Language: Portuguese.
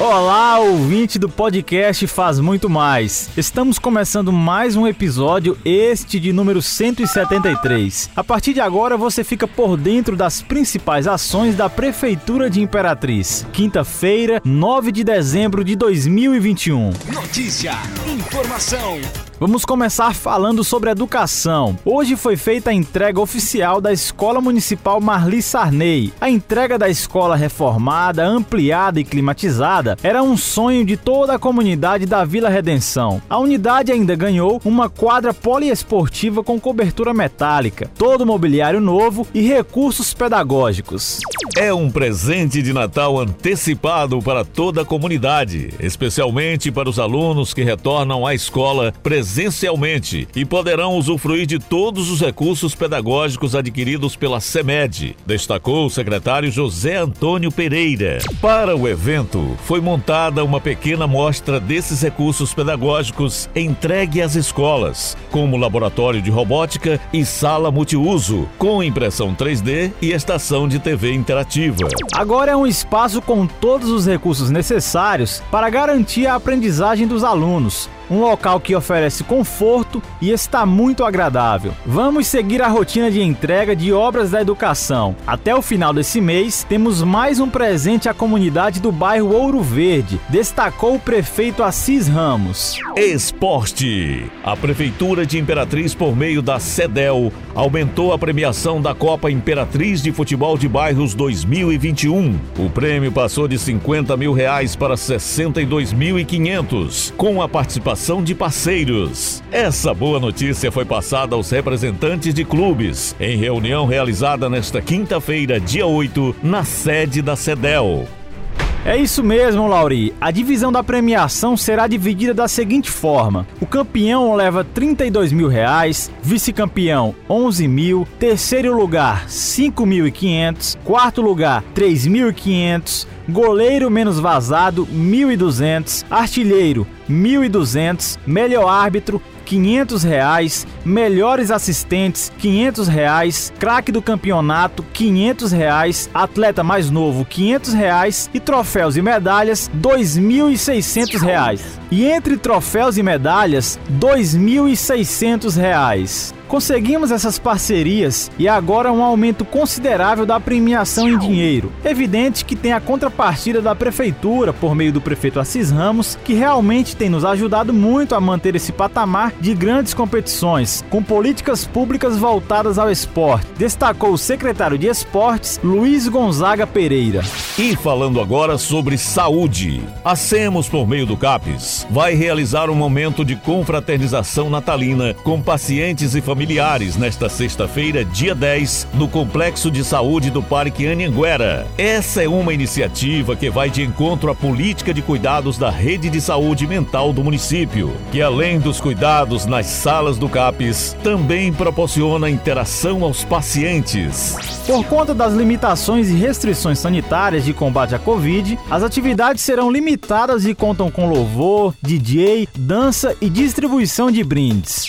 Olá, ouvinte do podcast Faz Muito Mais. Estamos começando mais um episódio, este de número 173. A partir de agora você fica por dentro das principais ações da Prefeitura de Imperatriz. Quinta-feira, 9 de dezembro de 2021. Notícia, informação, Vamos começar falando sobre educação. Hoje foi feita a entrega oficial da Escola Municipal Marli Sarney. A entrega da escola reformada, ampliada e climatizada era um sonho de toda a comunidade da Vila Redenção. A unidade ainda ganhou uma quadra poliesportiva com cobertura metálica, todo mobiliário novo e recursos pedagógicos. É um presente de Natal antecipado para toda a comunidade, especialmente para os alunos que retornam à escola presencialmente e poderão usufruir de todos os recursos pedagógicos adquiridos pela CEMED, destacou o secretário José Antônio Pereira. Para o evento, foi montada uma pequena mostra desses recursos pedagógicos entregue às escolas, como laboratório de robótica e sala multiuso, com impressão 3D e estação de TV interativa. Agora é um espaço com todos os recursos necessários para garantir a aprendizagem dos alunos um local que oferece conforto e está muito agradável. Vamos seguir a rotina de entrega de obras da educação. Até o final desse mês, temos mais um presente à comunidade do bairro Ouro Verde, destacou o prefeito Assis Ramos. Esporte. A Prefeitura de Imperatriz, por meio da CEDEL, aumentou a premiação da Copa Imperatriz de Futebol de Bairros 2021. O prêmio passou de 50 mil reais para 62.500, com a participação de parceiros. Essa boa notícia foi passada aos representantes de clubes em reunião realizada nesta quinta-feira, dia 8, na sede da CEDEL. É isso mesmo, Lauri. A divisão da premiação será dividida da seguinte forma: o campeão leva 32 mil reais, vice-campeão 11 mil, terceiro lugar 5.500, quarto lugar 3.500, goleiro menos vazado 1.200, artilheiro 1.200, melhor árbitro 500 reais, melhores assistentes 500 reais, craque do campeonato 500 reais, atleta mais novo 500 reais. E troféus e medalhas 2.600 reais. E entre troféus e medalhas 2.600 reais. Conseguimos essas parcerias e agora um aumento considerável da premiação em dinheiro. Evidente que tem a contrapartida da prefeitura por meio do prefeito Assis Ramos, que realmente tem nos ajudado muito a manter esse patamar de grandes competições, com políticas públicas voltadas ao esporte, destacou o secretário de Esportes, Luiz Gonzaga Pereira. E falando agora sobre saúde, a SEMOS, por meio do CAPES, vai realizar um momento de confraternização natalina com pacientes e familiares nesta sexta-feira, dia 10, no Complexo de Saúde do Parque Anhanguera. Essa é uma iniciativa que vai de encontro à política de cuidados da rede de saúde mental do município, que além dos cuidados nas salas do CAPES, também proporciona interação aos pacientes. Por conta das limitações e restrições sanitárias de combate à Covid, as atividades serão limitadas e contam com louvor, DJ, dança e distribuição de brindes.